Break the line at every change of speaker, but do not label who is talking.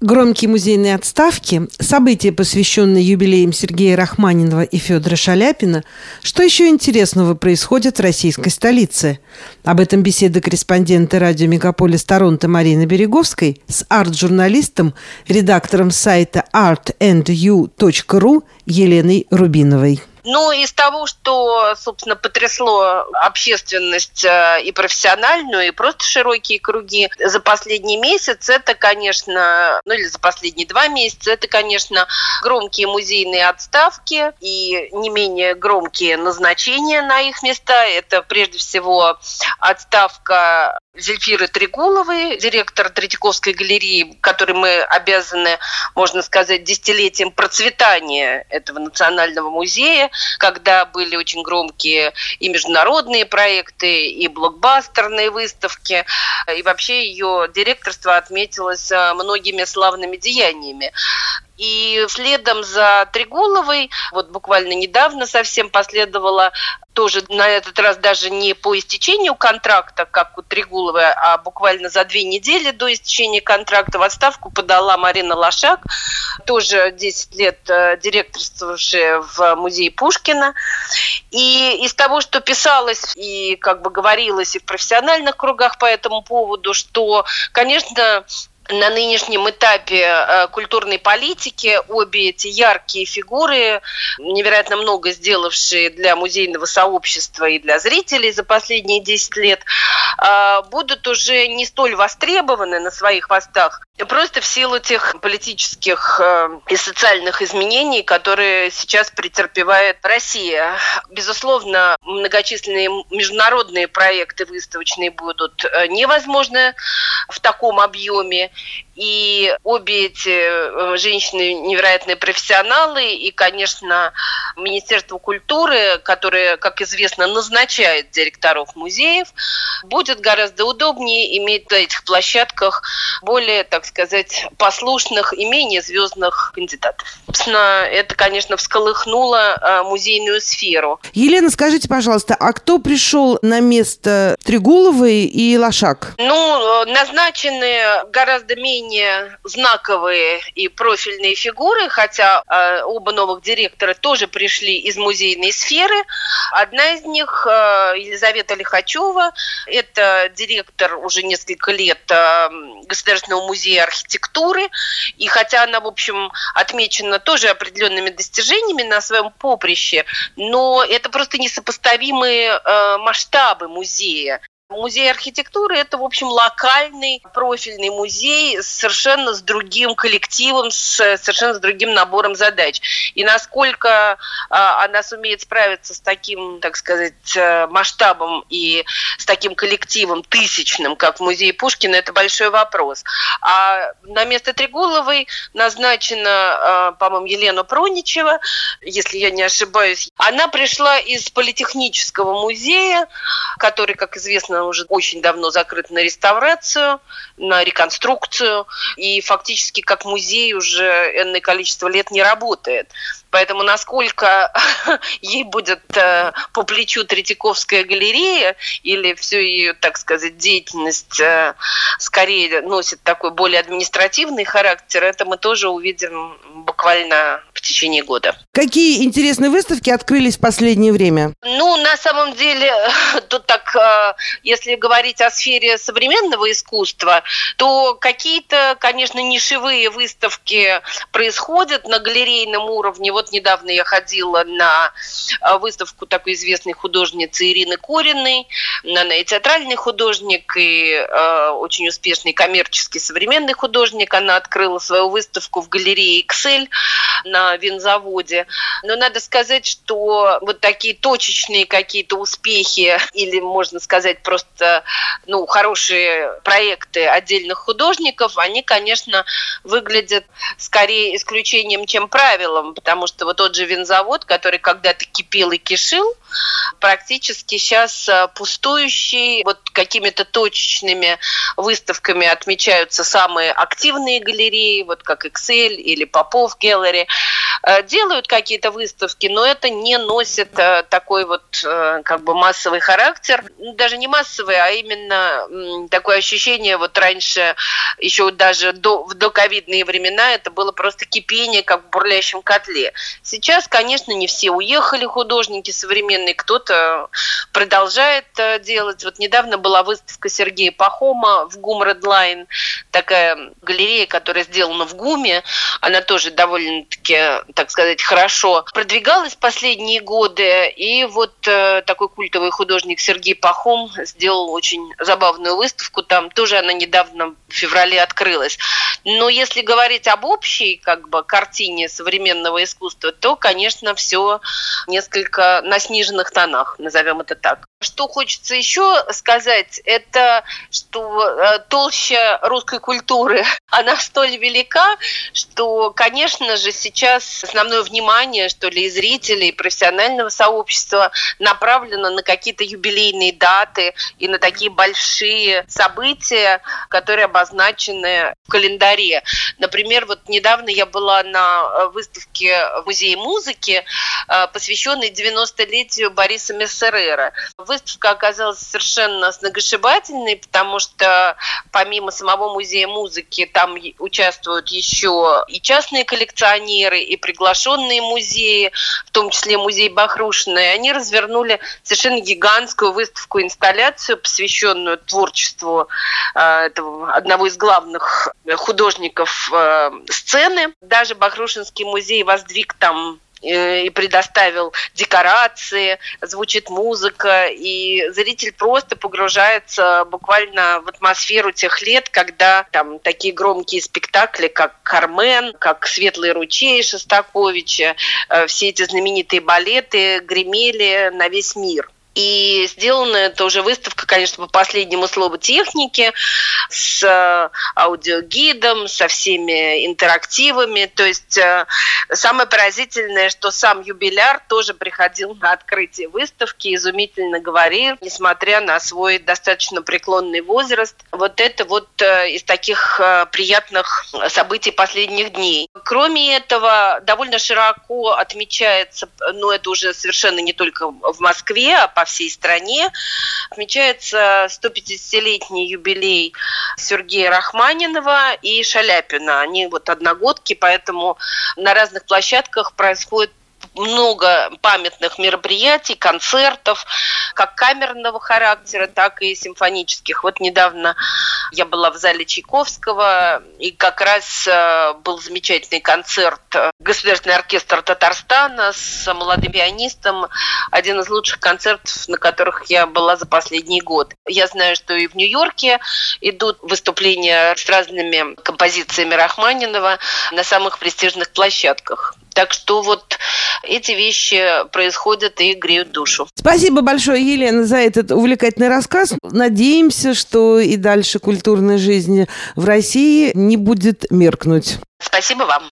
Громкие музейные отставки, события, посвященные юбилеям Сергея Рахманинова и Федора Шаляпина, что еще интересного происходит в российской столице? Об этом беседа корреспондента радио «Мегаполис Торонто» Марины Береговской с арт-журналистом, редактором сайта artandu.ru Еленой Рубиновой.
Ну, из того, что, собственно, потрясло общественность э, и профессиональную, и просто широкие круги за последний месяц, это, конечно, ну или за последние два месяца, это, конечно, громкие музейные отставки и не менее громкие назначения на их места. Это, прежде всего, отставка Зельфиры Трегуловой, директор Третьяковской галереи, которой мы обязаны, можно сказать, десятилетием процветания этого национального музея, когда были очень громкие и международные проекты, и блокбастерные выставки. И вообще ее директорство отметилось э, многими славными деяниями. И следом за Трегуловой, вот буквально недавно совсем последовала тоже на этот раз даже не по истечению контракта, как у Трегуловой, а буквально за две недели до истечения контракта в отставку подала Марина Лошак, тоже 10 лет э, директорствовавшая в музее Пушкина. И из того, что писалось и как бы говорилось и в профессиональных кругах по этому поводу, что, конечно, на нынешнем этапе э, культурной политики обе эти яркие фигуры, невероятно много сделавшие для музейного сообщества и для зрителей за последние 10 лет, э, будут уже не столь востребованы на своих постах, просто в силу тех политических э, и социальных изменений, которые сейчас претерпевает Россия. Безусловно, многочисленные международные проекты выставочные будут невозможны в таком объеме. И обе эти э, женщины невероятные профессионалы. И, конечно, Министерство культуры, которое, как известно, назначает директоров музеев, будет гораздо удобнее иметь на этих площадках более, так сказать, послушных и менее звездных кандидатов. Собственно, это, конечно, всколыхнуло э, музейную сферу.
Елена, скажите, пожалуйста, а кто пришел на место Трегуловой и Лошак?
Ну, назначены гораздо менее знаковые и профильные фигуры, хотя э, оба новых директора тоже пришли из музейной сферы. Одна из них э, Елизавета Лихачева, это директор уже несколько лет э, Государственного музея архитектуры, и хотя она, в общем, отмечена тоже определенными достижениями на своем поприще, но это просто несопоставимые э, масштабы музея. Музей архитектуры – это, в общем, локальный профильный музей совершенно с другим коллективом, с, совершенно с другим набором задач. И насколько а, она сумеет справиться с таким, так сказать, э, масштабом и с таким коллективом тысячным, как в музее Пушкина, это большой вопрос. А на место Трегуловой назначена, а, по-моему, Елена Проничева, если я не ошибаюсь. Она пришла из политехнического музея, который, как известно, уже очень давно закрыт на реставрацию, на реконструкцию, и фактически как музей уже энное количество лет не работает. Поэтому насколько ей будет э, по плечу Третьяковская галерея или все ее, так сказать, деятельность э, скорее носит такой более административный характер, это мы тоже увидим буквально в течение года.
Какие интересные выставки открылись в последнее время?
Ну, на самом деле, тут так, э, если говорить о сфере современного искусства, то какие-то, конечно, нишевые выставки происходят на галерейном уровне вот недавно я ходила на а, выставку такой известной художницы Ирины Кориной. Она и театральный художник, и э, очень успешный коммерческий современный художник. Она открыла свою выставку в галерее «Эксель» на винзаводе. Но надо сказать, что вот такие точечные какие-то успехи или, можно сказать, просто ну, хорошие проекты отдельных художников, они, конечно, выглядят скорее исключением, чем правилом, потому что вот тот же винзавод, который когда-то кипел и кишил, практически сейчас э, пустующий. Вот какими-то точечными выставками отмечаются самые активные галереи, вот как Excel или Попов Gallery. Э, делают какие-то выставки, но это не носит э, такой вот как бы массовый характер. Даже не массовый, а именно такое ощущение, вот раньше, еще даже до, в доковидные времена, это было просто кипение, как в бурлящем котле. Сейчас, конечно, не все уехали художники современные, кто-то продолжает делать. Вот недавно была выставка Сергея Пахома в ГУМ Редлайн, такая галерея, которая сделана в ГУМе, она тоже довольно-таки, так сказать, хорошо продвигалась последние годы, и вот э, такой культовый художник Сергей Пахом сделал очень забавную выставку, там тоже она недавно в феврале открылась. Но если говорить об общей как бы картине современного искусства, то, конечно, все несколько на сниженных тонах, назовем это так. Что хочется еще сказать, это что э, толща русской культуры, она столь велика, что, конечно же, сейчас основное внимание, что ли, и зрителей, и профессионального сообщества направлено на какие-то юбилейные даты и на такие большие события, которые обозначены в календаре. Например, вот недавно я была на э, выставке в Музее музыки, э, посвященной 90-летию Бориса Мессерера выставка оказалась совершенно сногсшибательной, потому что помимо самого музея музыки там участвуют еще и частные коллекционеры, и приглашенные музеи, в том числе музей Бахрушина, и они развернули совершенно гигантскую выставку-инсталляцию, посвященную творчеству э, этого, одного из главных художников э, сцены. Даже Бахрушинский музей воздвиг там Э, и предоставил декорации, звучит музыка, и зритель просто погружается буквально в атмосферу тех лет, когда там такие громкие спектакли, как «Кармен», как «Светлый ручей» Шостаковича, э, все эти знаменитые балеты гремели на весь мир – и сделана это уже выставка, конечно, по последнему слову техники, с э, аудиогидом, со всеми интерактивами. То есть э, самое поразительное, что сам юбиляр тоже приходил на открытие выставки, изумительно говорил, несмотря на свой достаточно преклонный возраст. Вот это вот э, из таких приятных событий последних дней. Кроме этого, довольно широко отмечается, ну это уже совершенно не только в Москве, а по всей стране. Отмечается 150-летний юбилей Сергея Рахманинова и Шаляпина. Они вот одногодки, поэтому на разных площадках происходит много памятных мероприятий, концертов, как камерного характера, так и симфонических. Вот недавно я была в зале Чайковского, и как раз э, был замечательный концерт э, Государственный оркестр Татарстана с молодым пианистом. Один из лучших концертов, на которых я была за последний год. Я знаю, что и в Нью-Йорке идут выступления с разными композициями Рахманинова на самых престижных площадках. Так что вот эти вещи происходят и греют душу.
Спасибо большое, Елена, за этот увлекательный рассказ. Надеемся, что и дальше культурная жизнь в России не будет меркнуть.
Спасибо вам.